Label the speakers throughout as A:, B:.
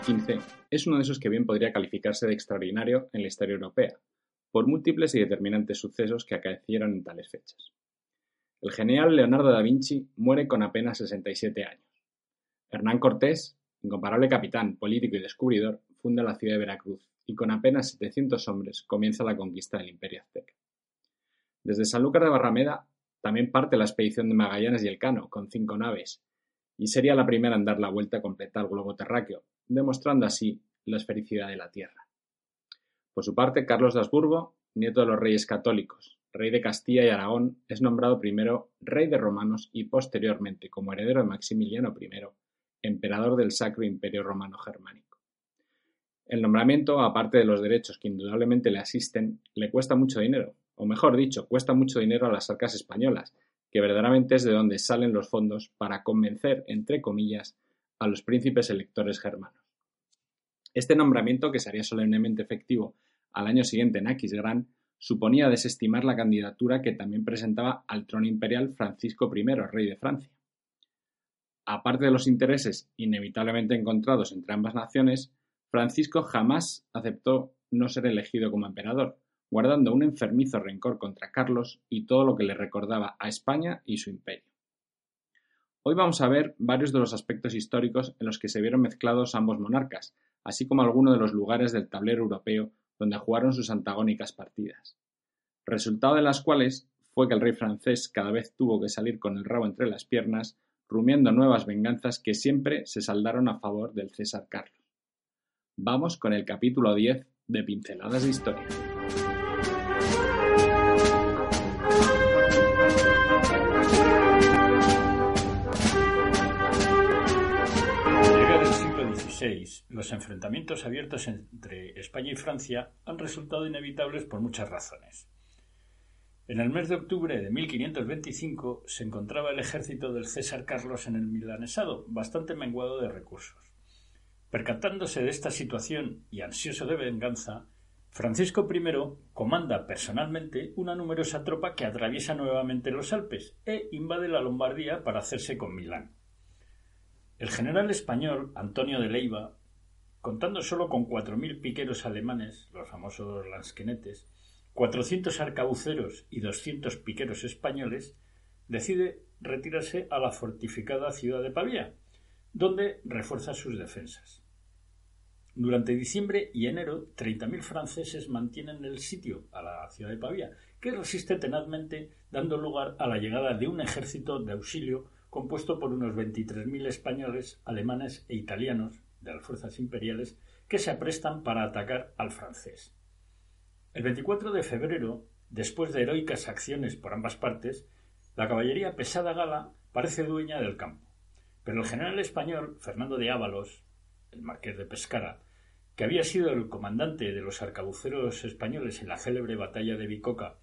A: 15 es uno de esos que bien podría calificarse de extraordinario en la historia europea, por múltiples y determinantes sucesos que acaecieron en tales fechas. El genial Leonardo da Vinci muere con apenas 67 años. Hernán Cortés, incomparable capitán, político y descubridor, funda la ciudad de Veracruz y con apenas 700 hombres comienza la conquista del imperio azteca. Desde Sanlúcar de Barrameda también parte la expedición de Magallanes y Elcano, con cinco naves, y sería la primera en dar la vuelta completa al globo terráqueo, demostrando así la esfericidad de la Tierra. Por su parte, Carlos de Habsburgo, nieto de los reyes católicos, rey de Castilla y Aragón, es nombrado primero rey de romanos y posteriormente, como heredero de Maximiliano I, emperador del Sacro Imperio Romano Germánico. El nombramiento, aparte de los derechos que indudablemente le asisten, le cuesta mucho dinero, o mejor dicho, cuesta mucho dinero a las arcas españolas, que verdaderamente es de donde salen los fondos para convencer, entre comillas, a los príncipes electores germanos. Este nombramiento, que sería solemnemente efectivo al año siguiente en Aquisgrán, suponía desestimar la candidatura que también presentaba al trono imperial Francisco I, rey de Francia. Aparte de los intereses inevitablemente encontrados entre ambas naciones, Francisco jamás aceptó no ser elegido como emperador, guardando un enfermizo rencor contra Carlos y todo lo que le recordaba a España y su imperio. Hoy vamos a ver varios de los aspectos históricos en los que se vieron mezclados ambos monarcas, así como algunos de los lugares del tablero europeo donde jugaron sus antagónicas partidas. Resultado de las cuales fue que el rey francés cada vez tuvo que salir con el rabo entre las piernas, rumiando nuevas venganzas que siempre se saldaron a favor del César Carlos. Vamos con el capítulo 10 de Pinceladas de Historia.
B: Los enfrentamientos abiertos entre España y Francia han resultado inevitables por muchas razones. En el mes de octubre de 1525 se encontraba el ejército del César Carlos en el Milanesado, bastante menguado de recursos. Percatándose de esta situación y ansioso de venganza, Francisco I comanda personalmente una numerosa tropa que atraviesa nuevamente los Alpes e invade la Lombardía para hacerse con Milán. El general español Antonio de Leiva, contando solo con cuatro mil piqueros alemanes, los famosos lansquenetes, cuatrocientos arcabuceros y doscientos piqueros españoles, decide retirarse a la fortificada ciudad de Pavía, donde refuerza sus defensas. Durante diciembre y enero, treinta mil franceses mantienen el sitio a la ciudad de Pavía, que resiste tenazmente, dando lugar a la llegada de un ejército de auxilio compuesto por unos 23.000 españoles, alemanes e italianos de las fuerzas imperiales que se aprestan para atacar al francés. El 24 de febrero, después de heroicas acciones por ambas partes, la caballería pesada gala parece dueña del campo. Pero el general español Fernando de Ábalos, el marqués de Pescara, que había sido el comandante de los arcabuceros españoles en la célebre batalla de Bicoca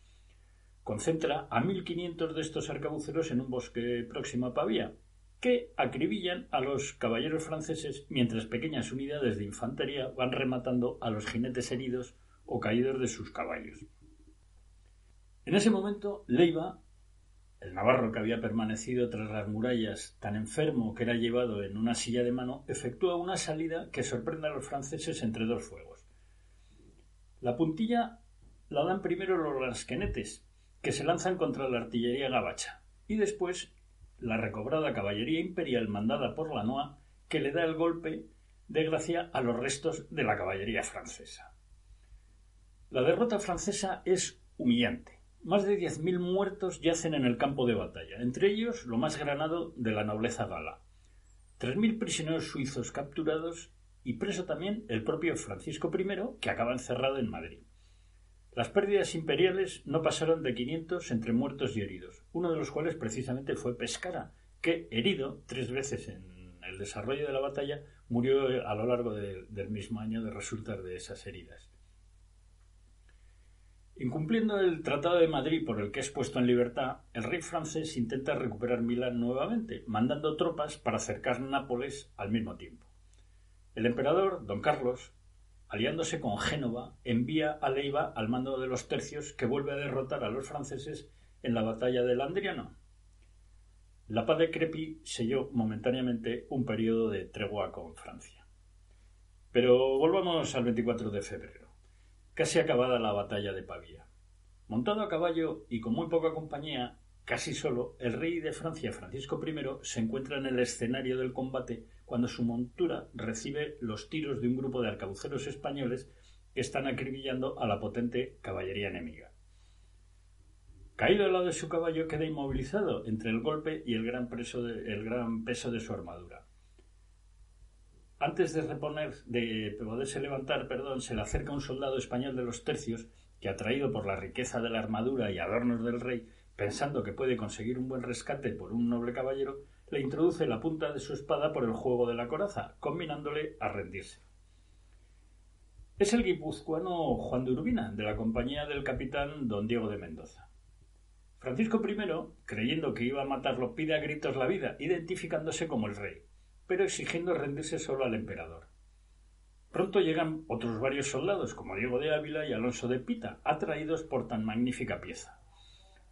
B: concentra a 1.500 de estos arcabuceros en un bosque próximo a Pavía, que acribillan a los caballeros franceses mientras pequeñas unidades de infantería van rematando a los jinetes heridos o caídos de sus caballos. En ese momento, Leiva, el navarro que había permanecido tras las murallas, tan enfermo que era llevado en una silla de mano, efectúa una salida que sorprende a los franceses entre dos fuegos. La puntilla la dan primero los lasquenetes, que se lanzan contra la artillería gabacha, y después la recobrada caballería imperial mandada por Lanois, que le da el golpe de gracia a los restos de la caballería francesa. La derrota francesa es humillante. más de 10.000 muertos yacen en el campo de batalla, entre ellos lo más granado de la nobleza gala. 3.000 prisioneros suizos capturados y preso también el propio Francisco I, que acaba encerrado en Madrid. Las pérdidas imperiales no pasaron de 500 entre muertos y heridos, uno de los cuales precisamente fue Pescara, que, herido tres veces en el desarrollo de la batalla, murió a lo largo del mismo año de resultar de esas heridas. Incumpliendo el Tratado de Madrid por el que es puesto en libertad, el rey francés intenta recuperar Milán nuevamente, mandando tropas para acercar Nápoles al mismo tiempo. El emperador, don Carlos, aliándose con Génova, envía a Leiva al mando de los tercios que vuelve a derrotar a los franceses en la batalla del Landriano. La paz de Crepi selló momentáneamente un periodo de tregua con Francia. Pero volvamos al 24 de febrero. Casi acabada la batalla de Pavía. Montado a caballo y con muy poca compañía, casi solo, el rey de Francia, Francisco I, se encuentra en el escenario del combate cuando su montura recibe los tiros de un grupo de arcabuceros españoles que están acribillando a la potente caballería enemiga. Caído al lado de su caballo, queda inmovilizado entre el golpe y el gran, el gran peso de su armadura. Antes de reponer, de poderse levantar, perdón, se le acerca un soldado español de los tercios que, atraído por la riqueza de la armadura y adornos del rey, pensando que puede conseguir un buen rescate por un noble caballero, le introduce la punta de su espada por el juego de la coraza, combinándole a rendirse. Es el guipuzcoano Juan de Urbina, de la compañía del capitán don Diego de Mendoza. Francisco I, creyendo que iba a matarlo, pide a gritos la vida, identificándose como el rey pero exigiendo rendirse solo al emperador. Pronto llegan otros varios soldados, como Diego de Ávila y Alonso de Pita, atraídos por tan magnífica pieza.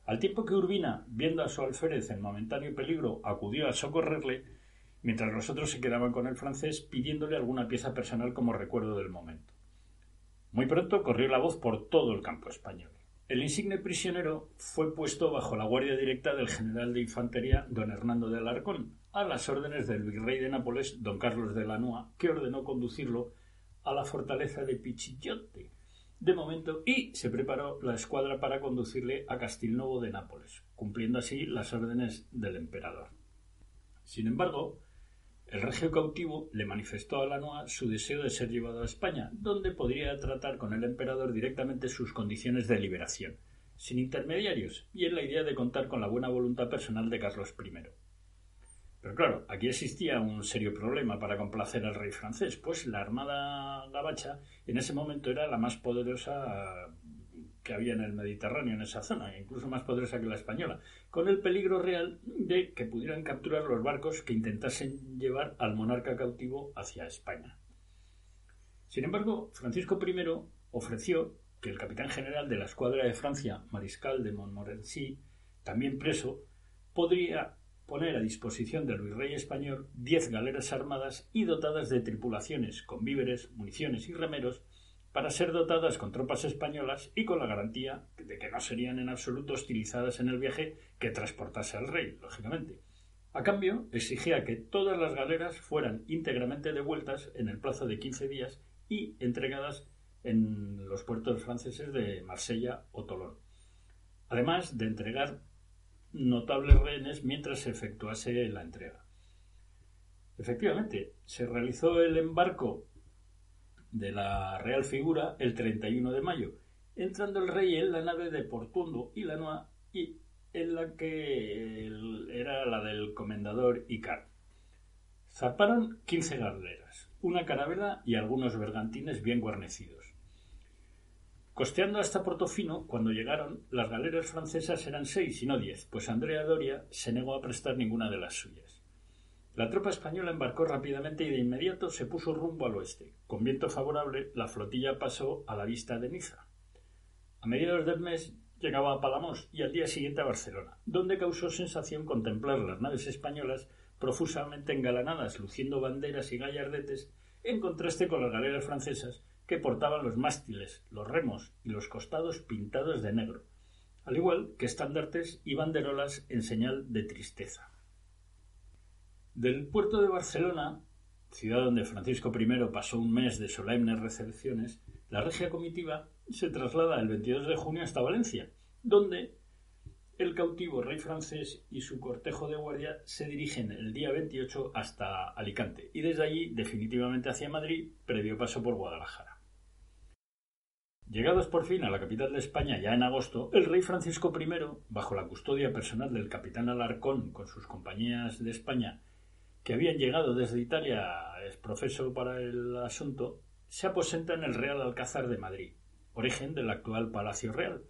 B: Al tiempo que Urbina, viendo a su alférez en momentáneo peligro, acudió a socorrerle, mientras los otros se quedaban con el francés pidiéndole alguna pieza personal como recuerdo del momento. Muy pronto corrió la voz por todo el campo español. El insigne prisionero fue puesto bajo la guardia directa del general de infantería don Hernando de Alarcón, a las órdenes del virrey de Nápoles, don Carlos de Lanúa, que ordenó conducirlo a la fortaleza de Pichillote, de momento, y se preparó la escuadra para conducirle a Castilnovo de Nápoles, cumpliendo así las órdenes del emperador. Sin embargo, el regio cautivo le manifestó a Lanúa su deseo de ser llevado a España, donde podría tratar con el emperador directamente sus condiciones de liberación, sin intermediarios, y en la idea de contar con la buena voluntad personal de Carlos I. Pero claro, aquí existía un serio problema para complacer al rey francés, pues la armada gabacha en ese momento era la más poderosa que había en el Mediterráneo, en esa zona, incluso más poderosa que la española, con el peligro real de que pudieran capturar los barcos que intentasen llevar al monarca cautivo hacia España. Sin embargo, Francisco I ofreció que el capitán general de la escuadra de Francia, mariscal de Montmorency, también preso, podría poner a disposición del virrey español diez galeras armadas y dotadas de tripulaciones con víveres, municiones y remeros para ser dotadas con tropas españolas y con la garantía de que no serían en absoluto hostilizadas en el viaje que transportase al rey, lógicamente. A cambio, exigía que todas las galeras fueran íntegramente devueltas en el plazo de quince días y entregadas en los puertos franceses de Marsella o Tolón, además de entregar notables rehenes mientras se efectuase la entrega. Efectivamente, se realizó el embarco de la Real Figura el 31 de mayo, entrando el rey en la nave de Portundo y Lanois y en la que era la del comendador Icar. Zarparon 15 galeras, una carabela y algunos bergantines bien guarnecidos. Costeando hasta Portofino, cuando llegaron, las galeras francesas eran seis y no diez, pues Andrea Doria se negó a prestar ninguna de las suyas. La tropa española embarcó rápidamente y de inmediato se puso rumbo al oeste. Con viento favorable, la flotilla pasó a la vista de Niza. A mediados del mes llegaba a Palamos y al día siguiente a Barcelona, donde causó sensación contemplar las naves españolas profusamente engalanadas, luciendo banderas y gallardetes, en contraste con las galeras francesas, que portaban los mástiles, los remos y los costados pintados de negro, al igual que estandartes y banderolas en señal de tristeza. Del puerto de Barcelona, ciudad donde Francisco I pasó un mes de solemnes recepciones, la regia comitiva se traslada el 22 de junio hasta Valencia, donde el cautivo rey francés y su cortejo de guardia se dirigen el día 28 hasta Alicante y desde allí definitivamente hacia Madrid, previo paso por Guadalajara. Llegados por fin a la capital de España ya en agosto, el rey Francisco I, bajo la custodia personal del capitán Alarcón con sus compañías de España, que habían llegado desde Italia es profeso para el asunto, se aposenta en el Real Alcázar de Madrid, origen del actual Palacio Real,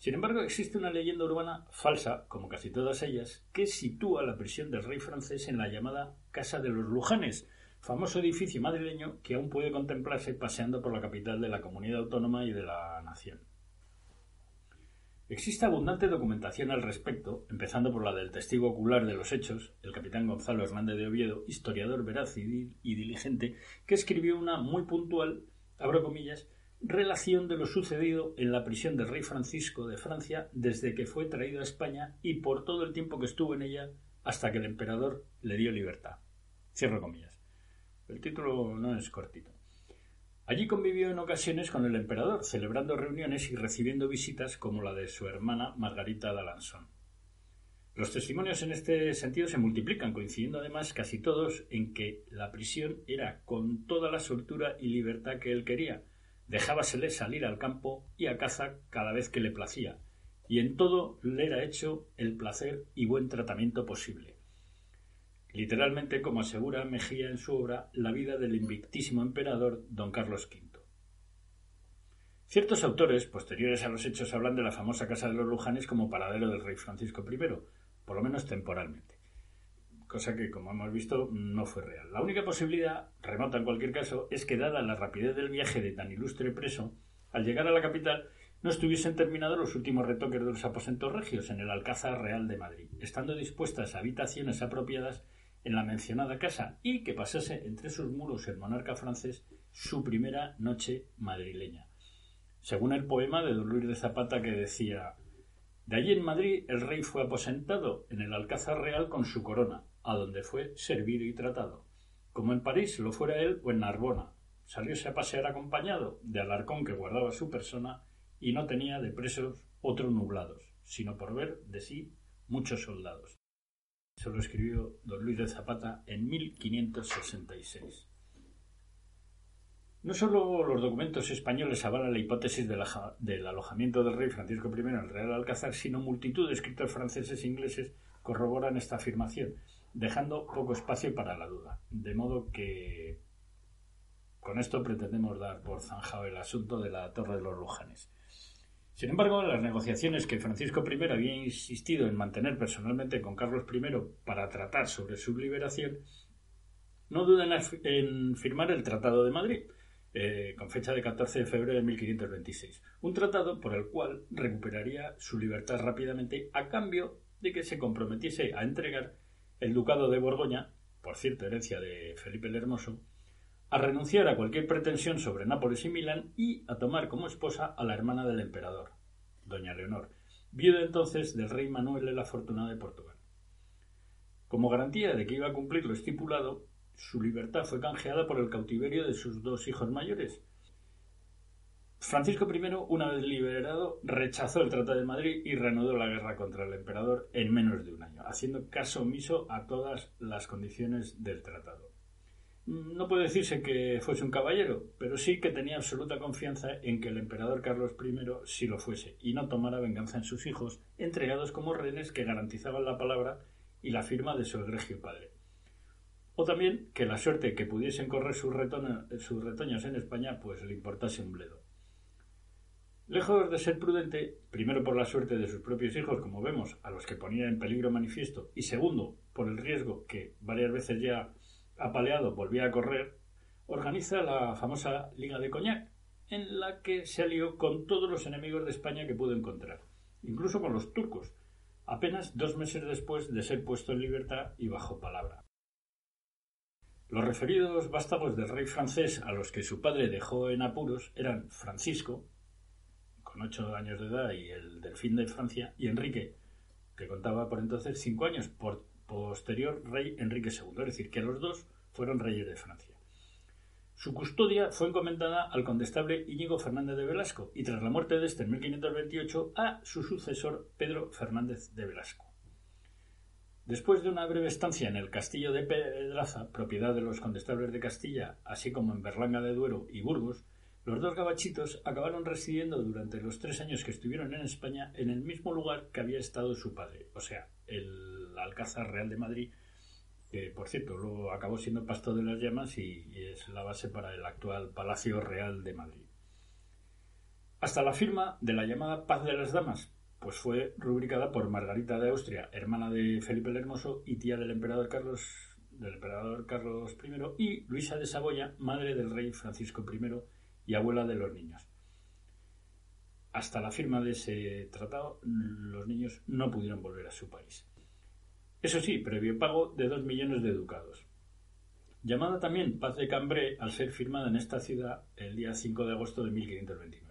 B: sin embargo, existe una leyenda urbana falsa, como casi todas ellas, que sitúa la prisión del rey francés en la llamada Casa de los Lujanes, famoso edificio madrileño que aún puede contemplarse paseando por la capital de la comunidad autónoma y de la nación. Existe abundante documentación al respecto, empezando por la del testigo ocular de los hechos, el capitán Gonzalo Hernández de Oviedo, historiador veraz y, diligente, que escribió una muy puntual, abro comillas, relación de lo sucedido en la prisión del rey Francisco de Francia desde que fue traído a España y por todo el tiempo que estuvo en ella hasta que el emperador le dio libertad. Cierro comillas. El título no es cortito. Allí convivió en ocasiones con el emperador, celebrando reuniones y recibiendo visitas como la de su hermana Margarita d'Alençon. Los testimonios en este sentido se multiplican, coincidiendo además casi todos en que la prisión era con toda la soltura y libertad que él quería, dejábasele salir al campo y a caza cada vez que le placía, y en todo le era hecho el placer y buen tratamiento posible. Literalmente, como asegura Mejía en su obra La vida del invictísimo emperador don Carlos V. Ciertos autores, posteriores a los hechos, hablan de la famosa Casa de los Lujanes como paradero del rey Francisco I, por lo menos temporalmente cosa que, como hemos visto, no fue real. La única posibilidad, remota en cualquier caso, es que, dada la rapidez del viaje de tan ilustre preso, al llegar a la capital no estuviesen terminados los últimos retoques de los aposentos regios en el Alcázar Real de Madrid, estando dispuestas habitaciones apropiadas en la mencionada casa y que pasase entre sus muros el monarca francés su primera noche madrileña. Según el poema de don Luis de Zapata que decía De allí en Madrid el rey fue aposentado en el Alcázar Real con su corona, a donde fue servido y tratado, como en París lo fuera él o en Narbona. Salióse a pasear acompañado de Alarcón que guardaba su persona y no tenía de presos otros nublados, sino por ver de sí muchos soldados. Se lo escribió don Luis de Zapata en 1566. No solo los documentos españoles avalan la hipótesis del alojamiento del rey Francisco I en el Real Alcázar, sino multitud de escritores franceses e ingleses corroboran esta afirmación, dejando poco espacio para la duda. De modo que con esto pretendemos dar por zanjado el asunto de la Torre de los Lujanes. Sin embargo, las negociaciones que Francisco I había insistido en mantener personalmente con Carlos I para tratar sobre su liberación, no dudan en firmar el Tratado de Madrid, eh, con fecha de 14 de febrero de 1526, un tratado por el cual recuperaría su libertad rápidamente a cambio de que se comprometiese a entregar el ducado de Borgoña, por cierto herencia de Felipe el Hermoso, a renunciar a cualquier pretensión sobre Nápoles y Milán y a tomar como esposa a la hermana del emperador, doña Leonor, viuda entonces del rey Manuel el Afortunado de Portugal. Como garantía de que iba a cumplir lo estipulado, su libertad fue canjeada por el cautiverio de sus dos hijos mayores, Francisco I, una vez liberado, rechazó el Tratado de Madrid y reanudó la guerra contra el emperador en menos de un año, haciendo caso omiso a todas las condiciones del tratado. No puede decirse que fuese un caballero, pero sí que tenía absoluta confianza en que el emperador Carlos I sí lo fuese y no tomara venganza en sus hijos, entregados como rehenes que garantizaban la palabra y la firma de su egregio padre. O también que la suerte que pudiesen correr sus, sus retoños en España pues le importase un bledo. Lejos de ser prudente, primero por la suerte de sus propios hijos, como vemos, a los que ponía en peligro manifiesto, y segundo, por el riesgo que varias veces ya apaleado volvía a correr, organiza la famosa Liga de Coñac, en la que se alió con todos los enemigos de España que pudo encontrar, incluso con los turcos, apenas dos meses después de ser puesto en libertad y bajo palabra. Los referidos vástagos del rey francés a los que su padre dejó en apuros eran Francisco, con ocho años de edad, y el delfín de Francia, y Enrique, que contaba por entonces cinco años, por posterior rey Enrique II, es decir, que los dos fueron reyes de Francia. Su custodia fue encomendada al condestable Íñigo Fernández de Velasco y tras la muerte de este en 1528 a su sucesor Pedro Fernández de Velasco. Después de una breve estancia en el castillo de Pedraza, propiedad de los condestables de Castilla, así como en Berlanga de Duero y Burgos, los dos gabachitos acabaron residiendo durante los tres años que estuvieron en España en el mismo lugar que había estado su padre, o sea, el Alcázar Real de Madrid, que por cierto luego acabó siendo Pasto de las Llamas y, es la base para el actual Palacio Real de Madrid. Hasta la firma de la llamada Paz de las Damas, pues fue rubricada por Margarita de Austria, hermana de Felipe el Hermoso y tía del emperador Carlos del emperador Carlos I y Luisa de Saboya, madre del rey Francisco I y abuela de los niños. Hasta la firma de ese tratado, los niños no pudieron volver a su país. Eso sí, previo pago de dos millones de ducados. Llamada también Paz de Cambrai al ser firmada en esta ciudad el día 5 de agosto de 1529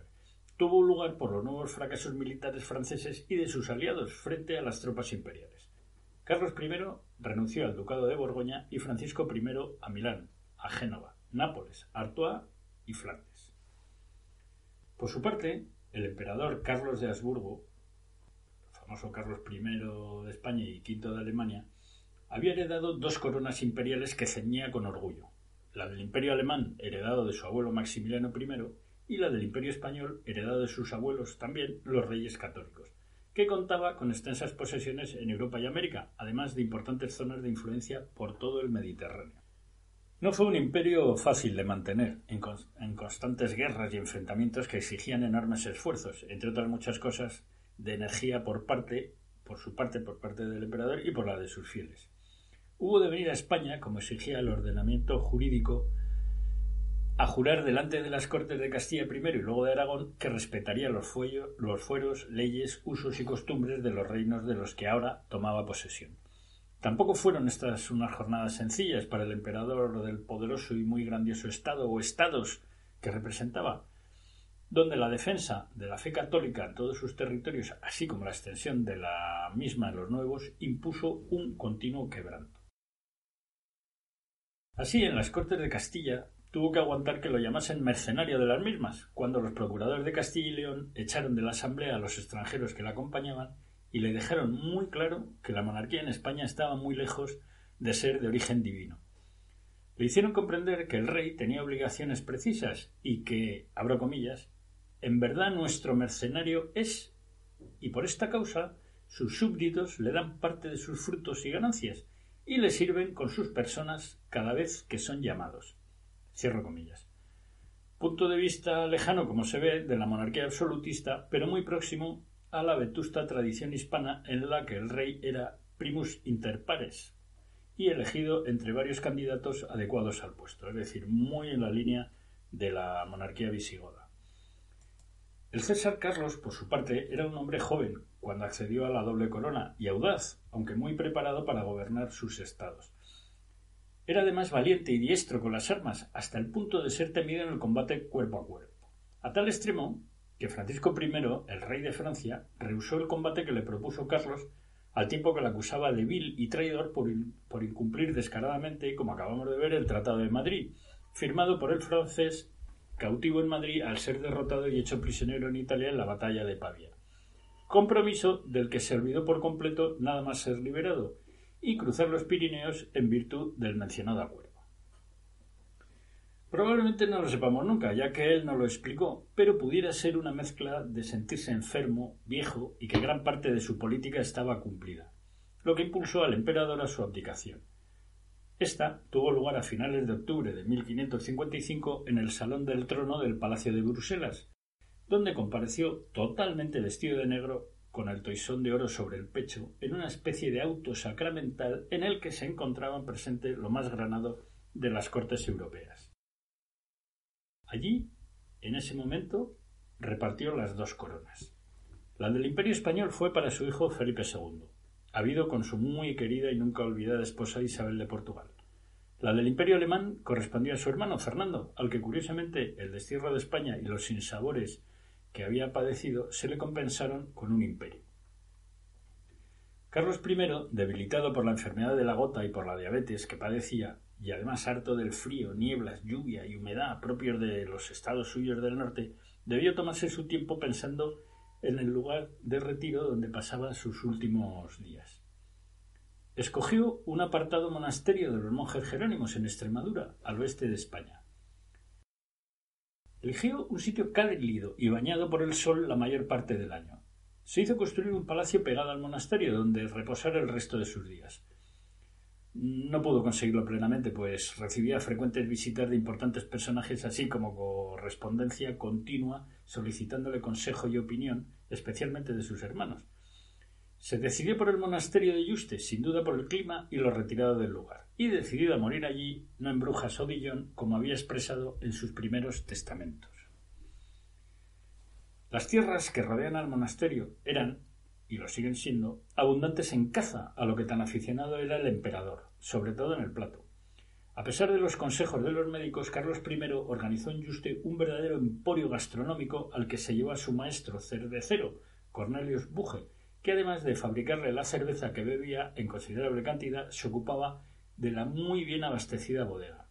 B: tuvo lugar por los nuevos fracasos militares franceses y de sus aliados frente a las tropas imperiales. Carlos I renunció al ducado de Borgoña y Francisco I a Milán, a Génova, Nápoles, Artois y Flandes. Por su parte, el emperador Carlos de Habsburgo, Carlos I de España y V de Alemania, había heredado dos coronas imperiales que ceñía con orgullo, la del imperio alemán heredado de su abuelo Maximiliano I y la del Imperio Español, heredado de sus abuelos también, los reyes católicos, que contaba con extensas posesiones en Europa y América, además de importantes zonas de influencia por todo el Mediterráneo. No fue un imperio fácil de mantener, en, en, constantes guerras y enfrentamientos que exigían enormes esfuerzos, entre otras muchas cosas, de energía por parte, por su parte por parte del emperador y por la de sus fieles. Hubo de venir a España, como exigía el ordenamiento jurídico a jurar delante de las Cortes de Castilla primero y luego de Aragón que respetaría los, los fueros, leyes, usos y costumbres de los reinos de los que ahora tomaba posesión. Tampoco fueron estas unas jornadas sencillas para el emperador del poderoso y muy grandioso Estado o Estados que representaba, donde la defensa de la fe católica en todos sus territorios, así como la extensión de la misma en los nuevos, impuso un continuo quebranto. Así, en las Cortes de Castilla tuvo que aguantar que lo llamasen mercenario de las mismas, cuando los procuradores de Castilla y León echaron de la Asamblea a los extranjeros que la acompañaban y le dejaron muy claro que la monarquía en España estaba muy lejos de ser de origen divino. Le hicieron comprender que el rey tenía obligaciones precisas y que, abro comillas, en verdad nuestro mercenario es, y por esta causa sus súbditos le dan parte de sus frutos y ganancias, y le sirven con sus personas cada vez que son llamados. Cierro comillas. Punto de vista lejano, como se ve, de la monarquía absolutista, pero muy próximo a la vetusta tradición hispana en la que el rey era primus inter pares y elegido entre varios candidatos adecuados al puesto, es decir, muy en la línea de la monarquía visigoda. El César Carlos, por su parte, era un hombre joven cuando accedió a la doble corona y audaz, aunque muy preparado para gobernar sus estados. Era además valiente y diestro con las armas, hasta el punto de ser temido en el combate cuerpo a cuerpo. A tal extremo que Francisco I, el rey de Francia, rehusó el combate que le propuso Carlos, al tiempo que le acusaba de vil y traidor por, por incumplir descaradamente, como acabamos de ver, el Tratado de Madrid, firmado por el francés cautivo en Madrid al ser derrotado y hecho prisionero en Italia en la batalla de Pavia. Compromiso del que se olvidó por completo nada más ser liberado, y cruzar los Pirineos en virtud del mencionado acuerdo. Probablemente no lo sepamos nunca, ya que él no lo explicó, pero pudiera ser una mezcla de sentirse enfermo, viejo y que gran parte de su política estaba cumplida, lo que impulsó al emperador a su abdicación. Esta tuvo lugar a finales de octubre de 1555 en el Salón del Trono del Palacio de Bruselas, donde compareció totalmente vestido de negro con el toisón de oro sobre el pecho, en una especie de auto sacramental en el que se encontraban presentes lo más granado de las cortes europeas. Allí, en ese momento, repartió las dos coronas. La del Imperio español fue para su hijo Felipe II, habido con su muy querida y nunca olvidada esposa Isabel de Portugal. La del Imperio alemán correspondió a su hermano Fernando, al que curiosamente el destierro de España y los sinsabores que había padecido se le compensaron con un imperio. Carlos I, debilitado por la enfermedad de la gota y por la diabetes que padecía, y además harto del frío, nieblas, lluvia y humedad propios de los estados suyos del norte, debió tomarse su tiempo pensando en el lugar de retiro donde pasaba sus últimos días. Escogió un apartado monasterio de los monjes jerónimos en Extremadura, al oeste de España. Eligió un sitio cálido y bañado por el sol la mayor parte del año. Se hizo construir un palacio pegado al monasterio donde reposar el resto de sus días. No pudo conseguirlo plenamente, pues recibía frecuentes visitas de importantes personajes, así como correspondencia continua solicitándole consejo y opinión, especialmente de sus hermanos. Se decidió por el monasterio de Yuste, sin duda por el clima y lo retirado del lugar, y decidido a morir allí, no en Brujas o Dijon, como había expresado en sus primeros testamentos. Las tierras que rodean al monasterio eran, y lo siguen siendo, abundantes en caza, a lo que tan aficionado era el emperador, sobre todo en el plato. A pesar de los consejos de los médicos, Carlos I organizó en Juste un verdadero emporio gastronómico al que se llevó a su maestro cervecero, Cornelius Buge, que además de fabricarle la cerveza que bebía en considerable cantidad, se ocupaba de la muy bien abastecida bodega.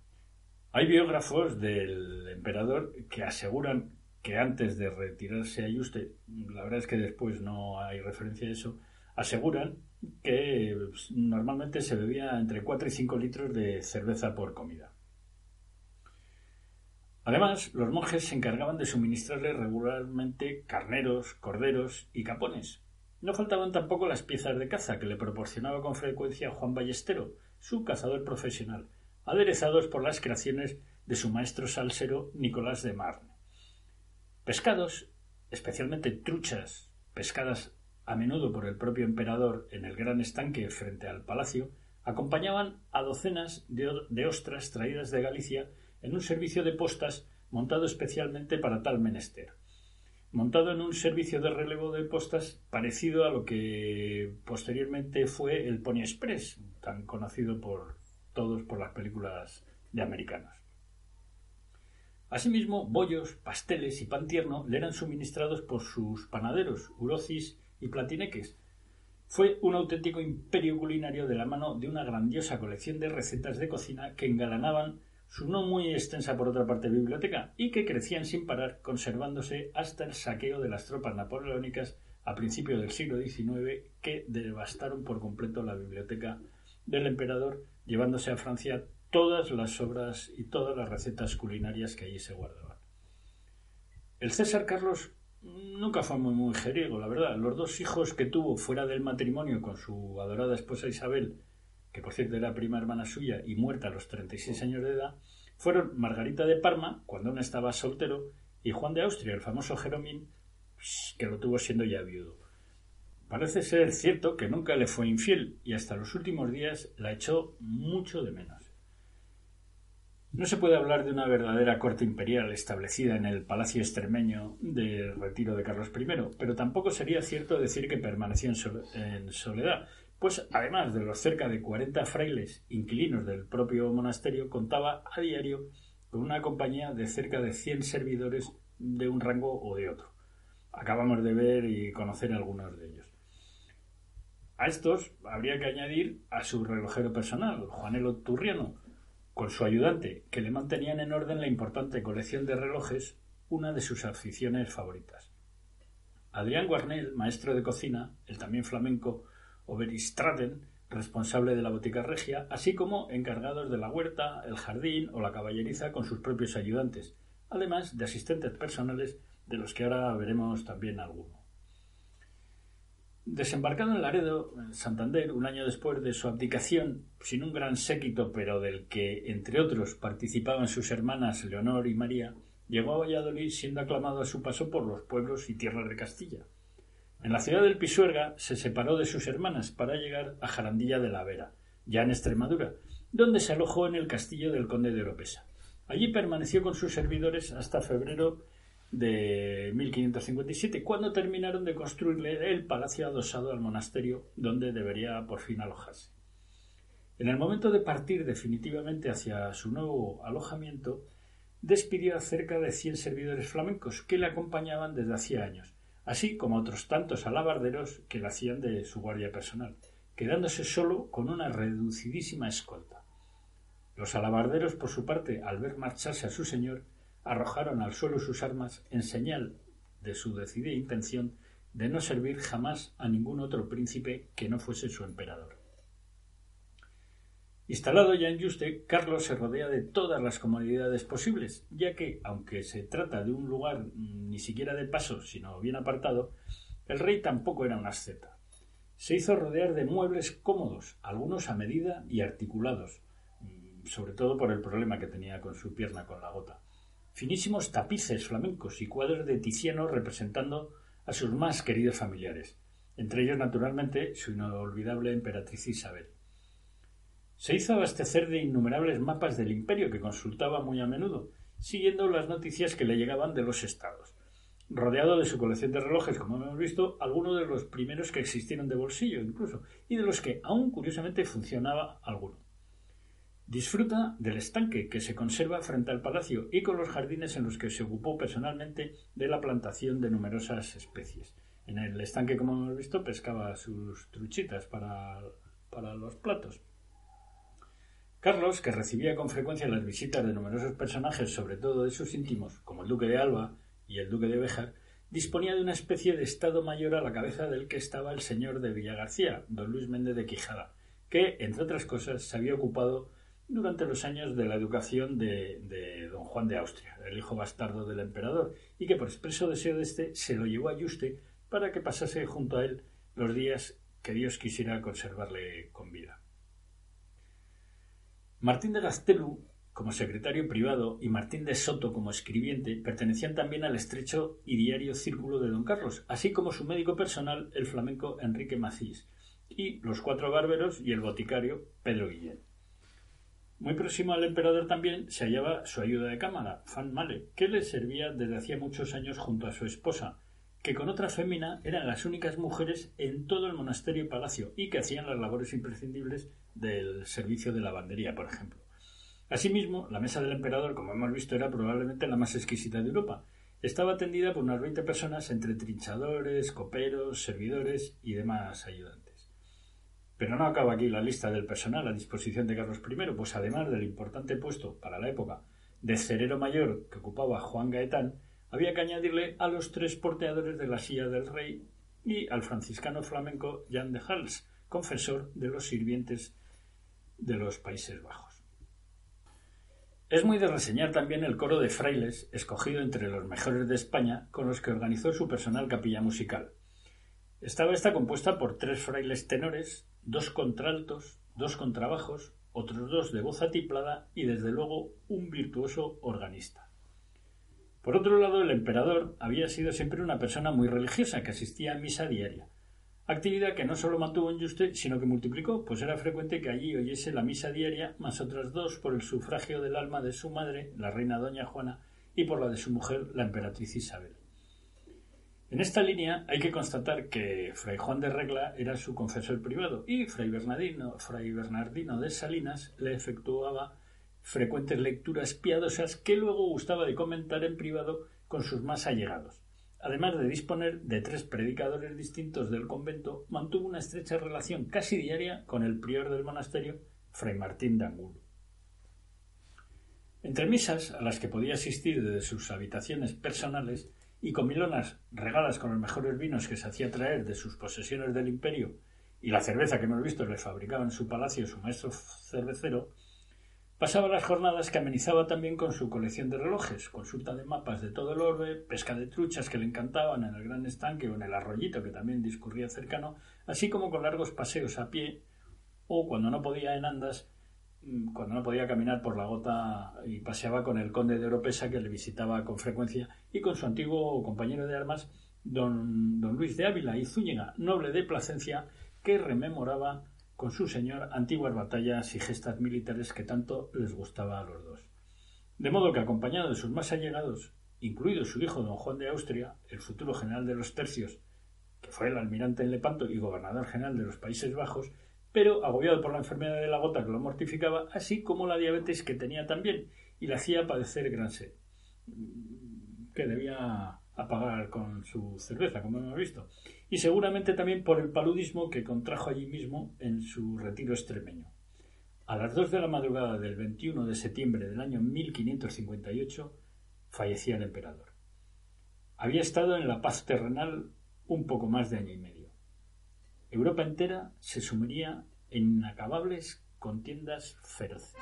B: Hay biógrafos del emperador que aseguran que antes de retirarse a Yuste, la verdad es que después no hay referencia a eso, aseguran que pues, normalmente se bebía entre 4 y 5 litros de cerveza por comida. Además, los monjes se encargaban de suministrarle regularmente carneros, corderos y capones. No faltaban tampoco las piezas de caza que le proporcionaba con frecuencia Juan Ballestero, su cazador profesional, aderezados por las creaciones de su maestro salsero Nicolás de Marne. Pescados, especialmente truchas, pescadas a menudo por el propio emperador en el gran estanque frente al palacio, acompañaban a docenas de, ostras traídas de Galicia en un servicio de postas montado especialmente para tal menester. Montado en un servicio de relevo de postas parecido a lo que posteriormente fue el Pony Express, tan conocido por todos por las películas de americanos. Asimismo, bollos, pasteles y pan tierno le eran suministrados por sus panaderos, urocis y platineques. Fue un auténtico imperio culinario de la mano de una grandiosa colección de recetas de cocina que engalanaban su no muy extensa por otra parte biblioteca y que crecían sin parar, conservándose hasta el saqueo de las tropas napoleónicas a principios del siglo XIX que devastaron por completo la biblioteca del emperador, llevándose a Francia todas las obras y todas las recetas culinarias que allí se guardaban. El César Carlos nunca fue muy mujeriego, la verdad. Los dos hijos que tuvo fuera del matrimonio con su adorada esposa Isabel, que por cierto era prima hermana suya y muerta a los 36 años de edad, fueron Margarita de Parma, cuando aún estaba soltero, y Juan de Austria, el famoso Jeromín, que lo tuvo siendo ya viudo. Parece ser cierto que nunca le fue infiel y hasta los últimos días la echó mucho de menos. No se puede hablar de una verdadera corte imperial establecida en el palacio extremeño del retiro de Carlos I, pero tampoco sería cierto decir que permaneció en soledad, pues además de los cerca de 40 frailes inquilinos del propio monasterio, contaba a diario con una compañía de cerca de 100 servidores de un rango o de otro. Acabamos de ver y conocer algunos de ellos. A estos habría que añadir a su relojero personal, Juanelo Turriano, con su ayudante, que le mantenían en orden la importante colección de relojes, una de sus aficiones favoritas. Adrián Guarnel, maestro de cocina, el también flamenco Oberistraden, responsable de la botica regia, así como encargados de la huerta, el jardín o la caballeriza con sus propios ayudantes, además de asistentes personales de los que ahora veremos también algunos. Desembarcado en Laredo, en Santander, un año después de su abdicación, sin un gran séquito, pero del que, entre otros, participaban sus hermanas Leonor y María, llegó a Valladolid siendo aclamado a su paso por los pueblos y tierras de Castilla. En la ciudad del Pisuerga se separó de sus hermanas para llegar a Jarandilla de la Vera, ya en Extremadura, donde se alojó en el castillo del conde de Oropesa. Allí permaneció con sus servidores hasta febrero de 1557, cuando terminaron de construirle el palacio adosado al monasterio donde debería por fin alojarse. En el momento de partir definitivamente hacia su nuevo alojamiento, despidió a cerca de cien servidores flamencos que le acompañaban desde hacía años, así como otros tantos alabarderos que le hacían de su guardia personal, quedándose solo con una reducidísima escolta. Los alabarderos, por su parte, al ver marcharse a su señor, arrojaron al suelo sus armas en señal de su decidida intención de no servir jamás a ningún otro príncipe que no fuese su emperador. Instalado ya en Yuste, Carlos se rodea de todas las comodidades posibles, ya que, aunque se trata de un lugar mm, ni siquiera de paso, sino bien apartado, el rey tampoco era un asceta. Se hizo rodear de muebles cómodos, algunos a medida y articulados, mm, sobre todo por el problema que tenía con su pierna con la gota. Finísimos tapices flamencos y cuadros de Tiziano representando a sus más queridos familiares, entre ellos, naturalmente, su inolvidable emperatriz Isabel. Se hizo abastecer de innumerables mapas del imperio que consultaba muy a menudo, siguiendo las noticias que le llegaban de los estados. Rodeado de su colección de relojes, como hemos visto, algunos de los primeros que existieron de bolsillo incluso, y de los que aún curiosamente funcionaba alguno. Disfruta del estanque que se conserva frente al palacio y con los jardines en los que se ocupó personalmente de la plantación de numerosas especies. En el estanque, como hemos visto, pescaba sus truchitas para, para los platos. Carlos, que recibía con frecuencia las visitas de numerosos personajes, sobre todo de sus íntimos, como el duque de Alba y el duque de Béjar, disponía de una especie de estado mayor a la cabeza del que estaba el señor de Villagarcía, don Luis Méndez de Quijada, que, entre otras cosas, se había ocupado durante los años de la educación de, don Juan de Austria, el hijo bastardo del emperador, y que por expreso deseo de éste se lo llevó a Yuste para que pasase junto a él los días que Dios quisiera conservarle con vida. Martín de Gastelu, como secretario privado, y Martín de Soto, como escribiente, pertenecían también al estrecho y diario círculo de don Carlos, así como su médico personal, el flamenco Enrique Macís, y los cuatro bárbaros y el boticario Pedro Guillén. Muy próximo al emperador también se hallaba su ayuda de cámara, Fan Male, que le servía desde hacía muchos años junto a su esposa, que con otra fémina eran las únicas mujeres en todo el monasterio y palacio y que hacían las labores imprescindibles del servicio de lavandería, por ejemplo. Asimismo, la mesa del emperador, como hemos visto, era probablemente la más exquisita de Europa. Estaba atendida por unas veinte personas entre trinchadores, coperos, servidores y demás ayudantes. Pero no acaba aquí la lista del personal a disposición de Carlos I, pues además del importante puesto para la época de cerero mayor que ocupaba Juan Gaetán, había que añadirle a los tres porteadores de la silla del rey y al franciscano flamenco Jan de Hals, confesor de los sirvientes de los Países Bajos. Es muy de reseñar también el coro de frailes, escogido entre los mejores de España, con los que organizó su personal capilla musical. Estaba esta compuesta por tres frailes tenores, dos contraltos, dos contrabajos, otros dos de voz atiplada y, desde luego, un virtuoso organista. Por otro lado, el emperador había sido siempre una persona muy religiosa que asistía a misa diaria, actividad que no solo mantuvo en Yuste, sino que multiplicó, pues era frecuente que allí oyese la misa diaria, más otras dos por el sufragio del alma de su madre, la reina doña Juana, y por la de su mujer, la emperatriz Isabel. En esta línea hay que constatar que Fray Juan de Regla era su confesor privado y Fray Bernardino, Fray Bernardino de Salinas le efectuaba frecuentes lecturas piadosas que luego gustaba de comentar en privado con sus más allegados. Además de disponer de tres predicadores distintos del convento, mantuvo una estrecha relación casi diaria con el prior del monasterio, Fray Martín de Angulo. Entre misas, a las que podía asistir desde sus habitaciones personales, y comilonas regadas con los mejores vinos que se hacía traer de sus posesiones del imperio, y la cerveza que hemos visto le fabricaba en su palacio su maestro cervecero, Pasaba las jornadas que amenizaba también con su colección de relojes, consulta de mapas de todo el orbe, pesca de truchas que le encantaban en el gran estanque o en el arroyito que también discurría cercano, así como con largos paseos a pie o cuando no podía en andas, mm, cuando no podía caminar por la gota y paseaba con el conde de Oropesa que le visitaba con frecuencia y con su antiguo compañero de armas, don, don Luis de Ávila y Zúñiga, noble de Plasencia, que rememoraba con su señor antiguas batallas y gestas militares que tanto les gustaba a los dos. De modo que, acompañado de sus más allegados, incluido su hijo don Juan de Austria, el futuro general de los tercios, que fue el almirante en Lepanto y gobernador general de los Países Bajos, pero agobiado por la enfermedad de la gota que lo mortificaba, así como la diabetes que tenía también y le hacía padecer gran sed, que debía apagar con su cerveza, como hemos visto y seguramente también por el paludismo que contrajo allí mismo en su retiro extremeño. A las dos de la madrugada del 21 de septiembre del año 1558 fallecía el emperador. Había estado en la paz terrenal un poco más de año y medio. Europa entera se sumiría en inacabables contiendas feroces.